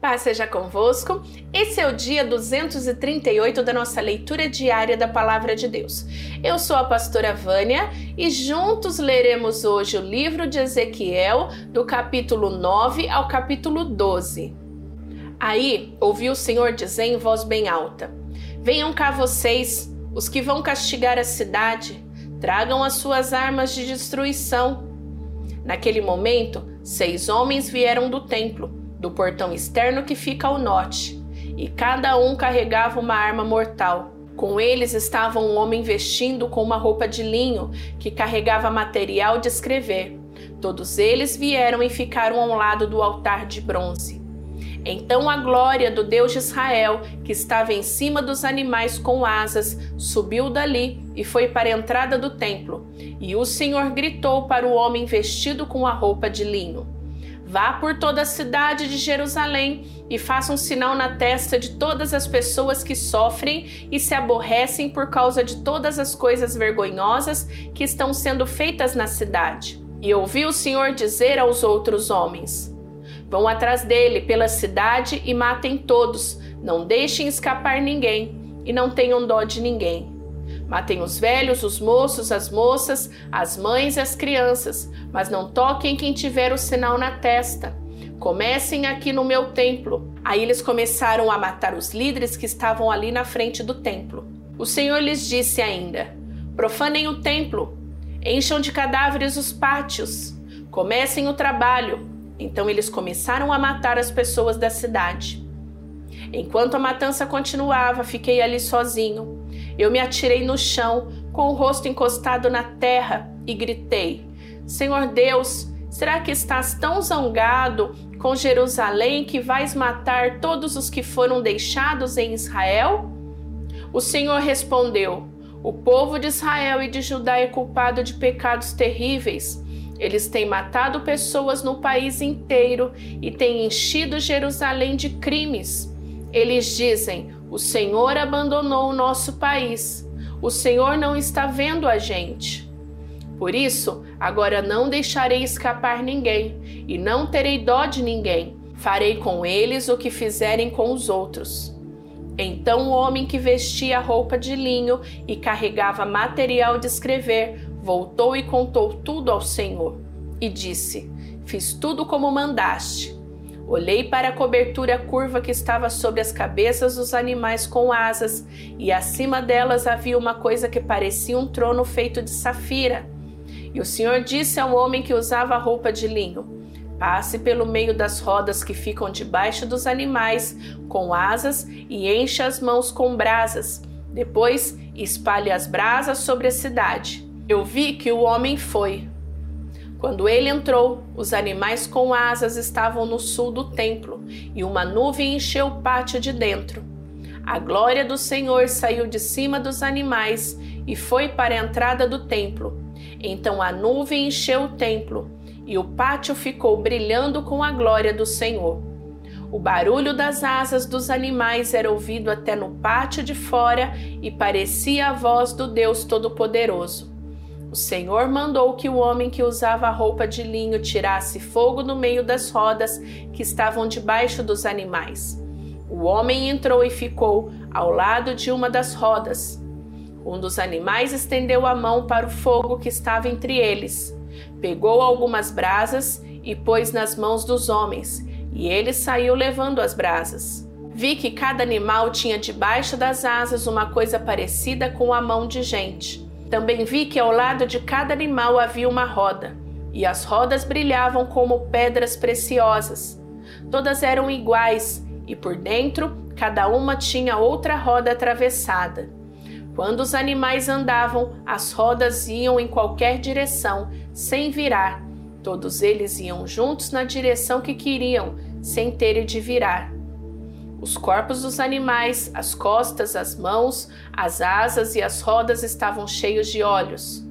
Paz seja convosco. Esse é o dia 238 da nossa leitura diária da Palavra de Deus. Eu sou a pastora Vânia e juntos leremos hoje o livro de Ezequiel, do capítulo 9 ao capítulo 12. Aí ouvi o Senhor dizer em voz bem alta: Venham cá vocês, os que vão castigar a cidade, tragam as suas armas de destruição. Naquele momento, seis homens vieram do templo do portão externo que fica ao norte, e cada um carregava uma arma mortal. Com eles estava um homem vestindo com uma roupa de linho que carregava material de escrever. Todos eles vieram e ficaram ao lado do altar de bronze. Então a glória do Deus de Israel, que estava em cima dos animais com asas, subiu dali e foi para a entrada do templo. E o Senhor gritou para o homem vestido com a roupa de linho: Vá por toda a cidade de Jerusalém e faça um sinal na testa de todas as pessoas que sofrem e se aborrecem por causa de todas as coisas vergonhosas que estão sendo feitas na cidade. E ouvi o Senhor dizer aos outros homens: Vão atrás dele pela cidade e matem todos, não deixem escapar ninguém, e não tenham dó de ninguém. Matem os velhos, os moços, as moças, as mães e as crianças, mas não toquem quem tiver o sinal na testa. Comecem aqui no meu templo. Aí eles começaram a matar os líderes que estavam ali na frente do templo. O Senhor lhes disse ainda: Profanem o templo, encham de cadáveres os pátios, comecem o trabalho. Então eles começaram a matar as pessoas da cidade. Enquanto a matança continuava, fiquei ali sozinho eu me atirei no chão, com o rosto encostado na terra, e gritei: Senhor Deus, será que estás tão zangado com Jerusalém que vais matar todos os que foram deixados em Israel? O Senhor respondeu: O povo de Israel e de Judá é culpado de pecados terríveis. Eles têm matado pessoas no país inteiro e têm enchido Jerusalém de crimes. Eles dizem: o Senhor abandonou o nosso país. O Senhor não está vendo a gente. Por isso, agora não deixarei escapar ninguém e não terei dó de ninguém. Farei com eles o que fizerem com os outros. Então o homem que vestia roupa de linho e carregava material de escrever voltou e contou tudo ao Senhor e disse: Fiz tudo como mandaste. Olhei para a cobertura curva que estava sobre as cabeças dos animais com asas, e acima delas havia uma coisa que parecia um trono feito de safira. E o Senhor disse ao homem que usava roupa de linho: Passe pelo meio das rodas que ficam debaixo dos animais com asas e encha as mãos com brasas. Depois espalhe as brasas sobre a cidade. Eu vi que o homem foi. Quando ele entrou, os animais com asas estavam no sul do templo e uma nuvem encheu o pátio de dentro. A glória do Senhor saiu de cima dos animais e foi para a entrada do templo. Então a nuvem encheu o templo e o pátio ficou brilhando com a glória do Senhor. O barulho das asas dos animais era ouvido até no pátio de fora e parecia a voz do Deus Todo-Poderoso. O Senhor mandou que o homem que usava a roupa de linho tirasse fogo no meio das rodas que estavam debaixo dos animais. O homem entrou e ficou ao lado de uma das rodas. Um dos animais estendeu a mão para o fogo que estava entre eles, pegou algumas brasas e pôs nas mãos dos homens, e ele saiu levando as brasas. Vi que cada animal tinha debaixo das asas uma coisa parecida com a mão de gente. Também vi que ao lado de cada animal havia uma roda, e as rodas brilhavam como pedras preciosas. Todas eram iguais, e por dentro cada uma tinha outra roda atravessada. Quando os animais andavam, as rodas iam em qualquer direção, sem virar. Todos eles iam juntos na direção que queriam, sem terem de virar. Os corpos dos animais, as costas, as mãos, as asas e as rodas estavam cheios de olhos.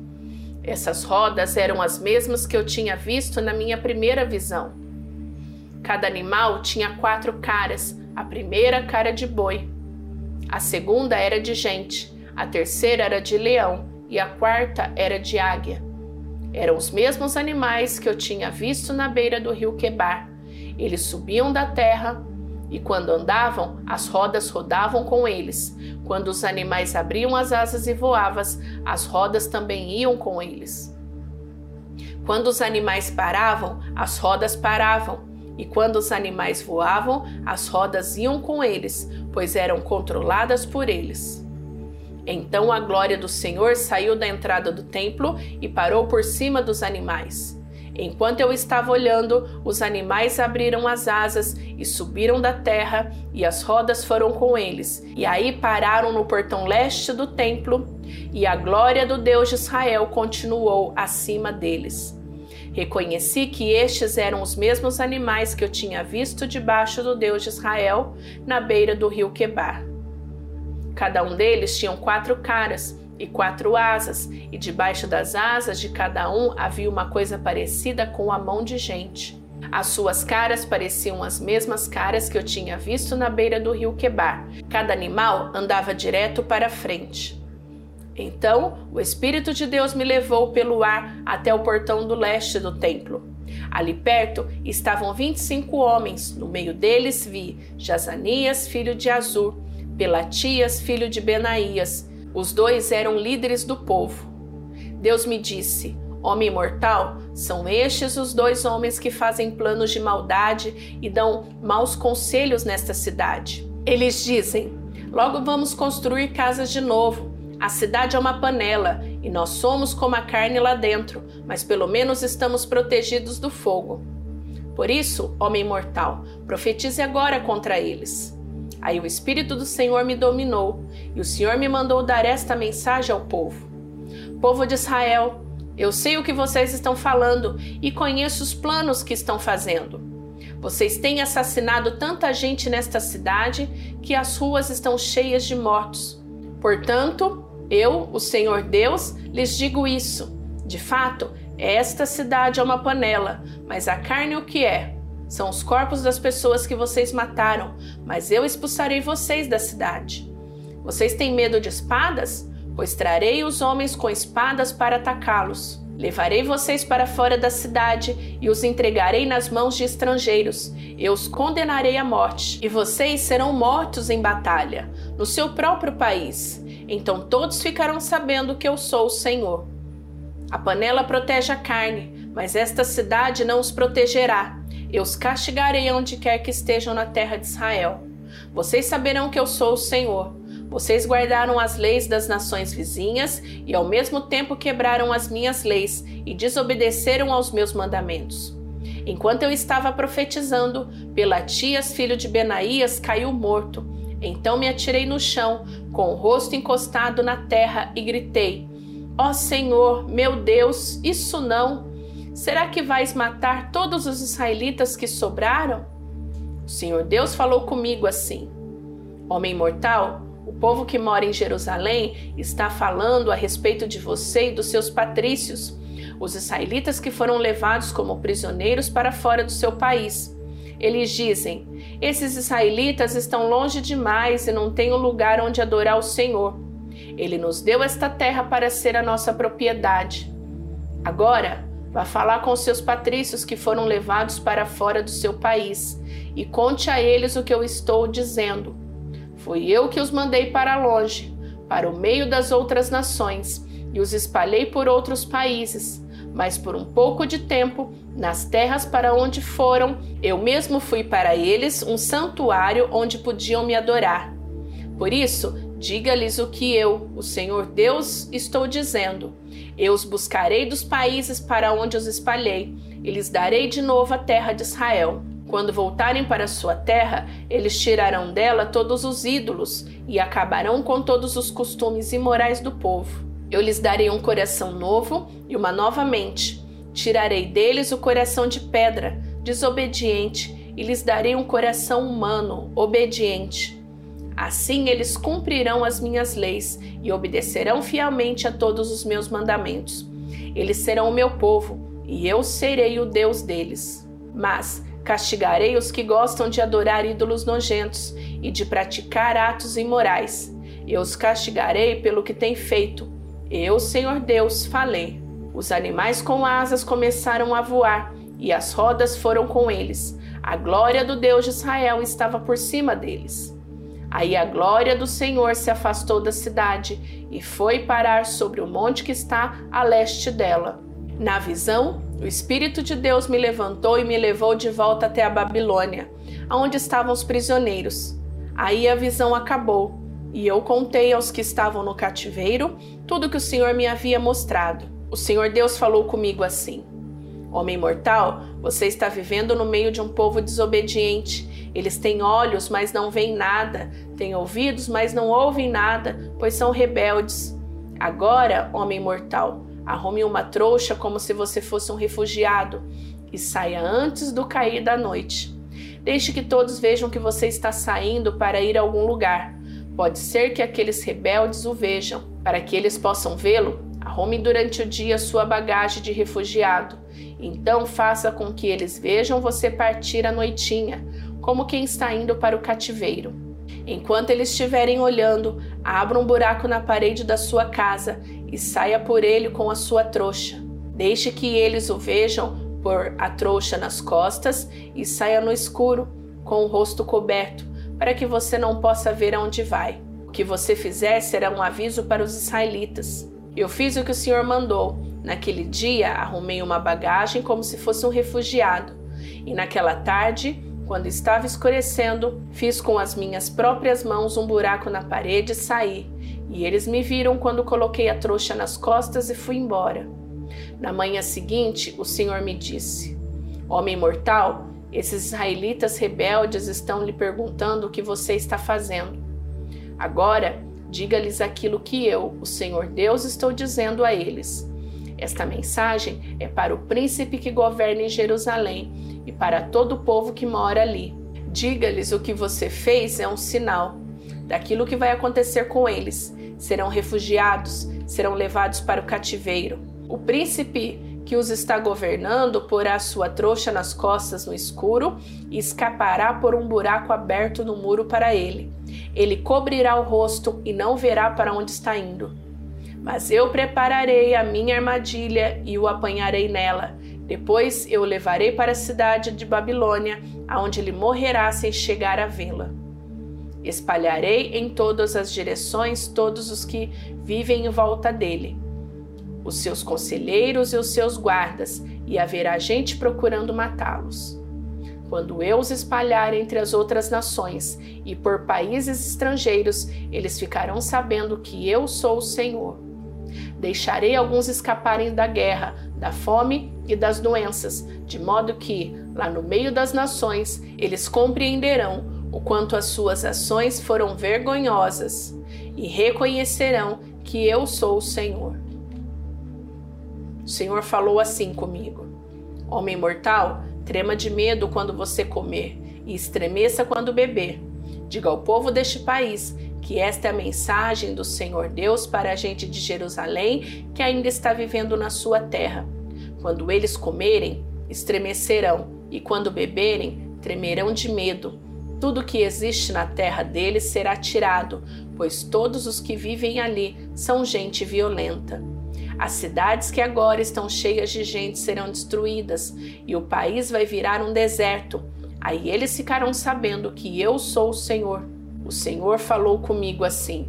Essas rodas eram as mesmas que eu tinha visto na minha primeira visão. Cada animal tinha quatro caras: a primeira cara de boi, a segunda era de gente, a terceira era de leão e a quarta era de águia. Eram os mesmos animais que eu tinha visto na beira do rio Quebar. Eles subiam da terra E quando andavam, as rodas rodavam com eles. Quando os animais abriam as asas e voavam, as rodas também iam com eles. Quando os animais paravam, as rodas paravam. E quando os animais voavam, as rodas iam com eles, pois eram controladas por eles. Então a glória do Senhor saiu da entrada do templo e parou por cima dos animais. Enquanto eu estava olhando, os animais abriram as asas e subiram da terra, e as rodas foram com eles. E aí pararam no portão leste do templo, e a glória do Deus de Israel continuou acima deles. Reconheci que estes eram os mesmos animais que eu tinha visto debaixo do Deus de Israel, na beira do rio Quebar. Cada um deles tinha quatro caras e quatro asas, e debaixo das asas de cada um havia uma coisa parecida com a mão de gente. As suas caras pareciam as mesmas caras que eu tinha visto na beira do rio Quebar. Cada animal andava direto para frente. Então o Espírito de Deus me levou pelo ar até o portão do leste do templo. Ali perto estavam vinte e cinco homens. No meio deles vi Jazanias, filho de Azur, Pelatias, filho de Benaías, os dois eram líderes do povo. Deus me disse: Homem mortal, são estes os dois homens que fazem planos de maldade e dão maus conselhos nesta cidade. Eles dizem: Logo vamos construir casas de novo. A cidade é uma panela e nós somos como a carne lá dentro, mas pelo menos estamos protegidos do fogo. Por isso, homem mortal, profetize agora contra eles. Aí o Espírito do Senhor me dominou, e o Senhor me mandou dar esta mensagem ao povo: Povo de Israel, eu sei o que vocês estão falando e conheço os planos que estão fazendo. Vocês têm assassinado tanta gente nesta cidade que as ruas estão cheias de mortos. Portanto, eu, o Senhor Deus, lhes digo isso. De fato, esta cidade é uma panela, mas a carne o que é? São os corpos das pessoas que vocês mataram, mas eu expulsarei vocês da cidade. Vocês têm medo de espadas? Pois trarei os homens com espadas para atacá-los. Levarei vocês para fora da cidade e os entregarei nas mãos de estrangeiros. Eu os condenarei à morte, e vocês serão mortos em batalha, no seu próprio país. Então todos ficarão sabendo que eu sou o Senhor. A panela protege a carne, mas esta cidade não os protegerá. Eu os castigarei onde quer que estejam na terra de Israel. Vocês saberão que eu sou o Senhor. Vocês guardaram as leis das nações vizinhas e ao mesmo tempo quebraram as minhas leis e desobedeceram aos meus mandamentos. Enquanto eu estava profetizando, Pelatias, filho de Benaías, caiu morto. Então me atirei no chão, com o rosto encostado na terra, e gritei: Ó oh Senhor, meu Deus, isso não! Será que vais matar todos os israelitas que sobraram? O Senhor Deus falou comigo assim: Homem mortal, o povo que mora em Jerusalém está falando a respeito de você e dos seus patrícios, os israelitas que foram levados como prisioneiros para fora do seu país. Eles dizem: Esses israelitas estão longe demais e não têm um lugar onde adorar o Senhor. Ele nos deu esta terra para ser a nossa propriedade. Agora, Vá falar com seus patrícios que foram levados para fora do seu país e conte a eles o que eu estou dizendo. Fui eu que os mandei para longe, para o meio das outras nações, e os espalhei por outros países. Mas por um pouco de tempo, nas terras para onde foram, eu mesmo fui para eles um santuário onde podiam me adorar. Por isso, diga-lhes o que eu, o Senhor Deus, estou dizendo. Eu os buscarei dos países para onde os espalhei, e lhes darei de novo a terra de Israel. Quando voltarem para sua terra, eles tirarão dela todos os ídolos e acabarão com todos os costumes imorais do povo. Eu lhes darei um coração novo e uma nova mente. Tirarei deles o coração de pedra, desobediente, e lhes darei um coração humano, obediente. Assim eles cumprirão as minhas leis e obedecerão fielmente a todos os meus mandamentos. Eles serão o meu povo e eu serei o Deus deles. Mas castigarei os que gostam de adorar ídolos nojentos e de praticar atos imorais. Eu os castigarei pelo que têm feito. Eu, Senhor Deus, falei. Os animais com asas começaram a voar e as rodas foram com eles. A glória do Deus de Israel estava por cima deles. Aí a glória do Senhor se afastou da cidade e foi parar sobre o monte que está a leste dela. Na visão, o Espírito de Deus me levantou e me levou de volta até a Babilônia, onde estavam os prisioneiros. Aí a visão acabou, e eu contei aos que estavam no cativeiro tudo que o Senhor me havia mostrado. O Senhor Deus falou comigo assim: Homem mortal, você está vivendo no meio de um povo desobediente. Eles têm olhos, mas não veem nada, têm ouvidos, mas não ouvem nada, pois são rebeldes. Agora, homem mortal, arrume uma trouxa como se você fosse um refugiado e saia antes do cair da noite. Deixe que todos vejam que você está saindo para ir a algum lugar. Pode ser que aqueles rebeldes o vejam. Para que eles possam vê-lo, arrume durante o dia sua bagagem de refugiado. Então faça com que eles vejam você partir à noitinha, como quem está indo para o cativeiro. Enquanto eles estiverem olhando, abra um buraco na parede da sua casa e saia por ele com a sua trouxa. Deixe que eles o vejam por a trouxa nas costas e saia no escuro, com o rosto coberto, para que você não possa ver aonde vai. O que você fizer será um aviso para os israelitas. Eu fiz o que o Senhor mandou. Naquele dia, arrumei uma bagagem como se fosse um refugiado. E naquela tarde, quando estava escurecendo, fiz com as minhas próprias mãos um buraco na parede e saí. E eles me viram quando coloquei a trouxa nas costas e fui embora. Na manhã seguinte, o Senhor me disse: Homem mortal, esses israelitas rebeldes estão lhe perguntando o que você está fazendo. Agora, diga-lhes aquilo que eu, o Senhor Deus, estou dizendo a eles. Esta mensagem é para o príncipe que governa em Jerusalém e para todo o povo que mora ali. Diga-lhes o que você fez é um sinal daquilo que vai acontecer com eles. Serão refugiados, serão levados para o cativeiro. O príncipe que os está governando porá sua trouxa nas costas no escuro e escapará por um buraco aberto no muro para ele. Ele cobrirá o rosto e não verá para onde está indo. Mas eu prepararei a minha armadilha e o apanharei nela. Depois eu o levarei para a cidade de Babilônia, aonde ele morrerá sem chegar a vê-la. Espalharei em todas as direções todos os que vivem em volta dele os seus conselheiros e os seus guardas, e haverá gente procurando matá-los. Quando eu os espalhar entre as outras nações e por países estrangeiros, eles ficarão sabendo que eu sou o Senhor. Deixarei alguns escaparem da guerra, da fome e das doenças, de modo que, lá no meio das nações, eles compreenderão o quanto as suas ações foram vergonhosas e reconhecerão que eu sou o Senhor. O Senhor falou assim comigo: Homem mortal, trema de medo quando você comer e estremeça quando beber. Diga ao povo deste país que esta é a mensagem do Senhor Deus para a gente de Jerusalém que ainda está vivendo na sua terra. Quando eles comerem, estremecerão, e quando beberem, tremerão de medo. Tudo que existe na terra deles será tirado, pois todos os que vivem ali são gente violenta. As cidades que agora estão cheias de gente serão destruídas e o país vai virar um deserto. Aí eles ficarão sabendo que eu sou o Senhor. O Senhor falou comigo assim: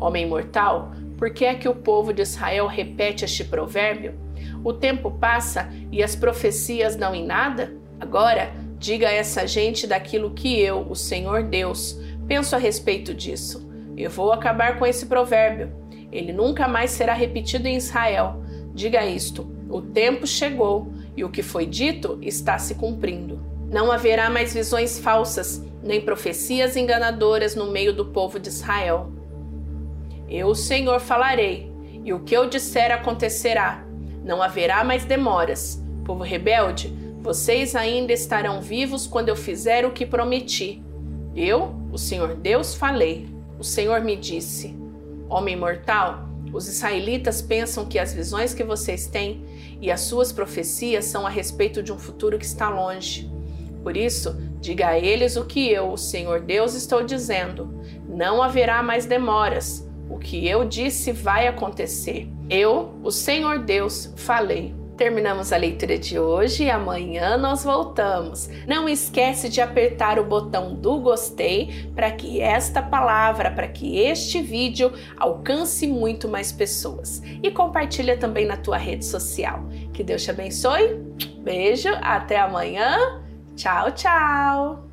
Homem mortal, por que é que o povo de Israel repete este provérbio? O tempo passa e as profecias não em nada? Agora, diga a essa gente daquilo que eu, o Senhor Deus, penso a respeito disso. Eu vou acabar com esse provérbio. Ele nunca mais será repetido em Israel. Diga isto: o tempo chegou e o que foi dito está se cumprindo. Não haverá mais visões falsas, nem profecias enganadoras no meio do povo de Israel. Eu, o Senhor, falarei, e o que eu disser acontecerá. Não haverá mais demoras. Povo rebelde, vocês ainda estarão vivos quando eu fizer o que prometi. Eu, o Senhor Deus, falei. O Senhor me disse: Homem mortal, os israelitas pensam que as visões que vocês têm e as suas profecias são a respeito de um futuro que está longe. Por isso, diga a eles o que eu, o Senhor Deus, estou dizendo. Não haverá mais demoras. O que eu disse vai acontecer. Eu, o Senhor Deus, falei. Terminamos a leitura de hoje e amanhã nós voltamos. Não esquece de apertar o botão do gostei para que esta palavra, para que este vídeo alcance muito mais pessoas. E compartilha também na tua rede social. Que Deus te abençoe. Beijo, até amanhã. Tchau, tchau.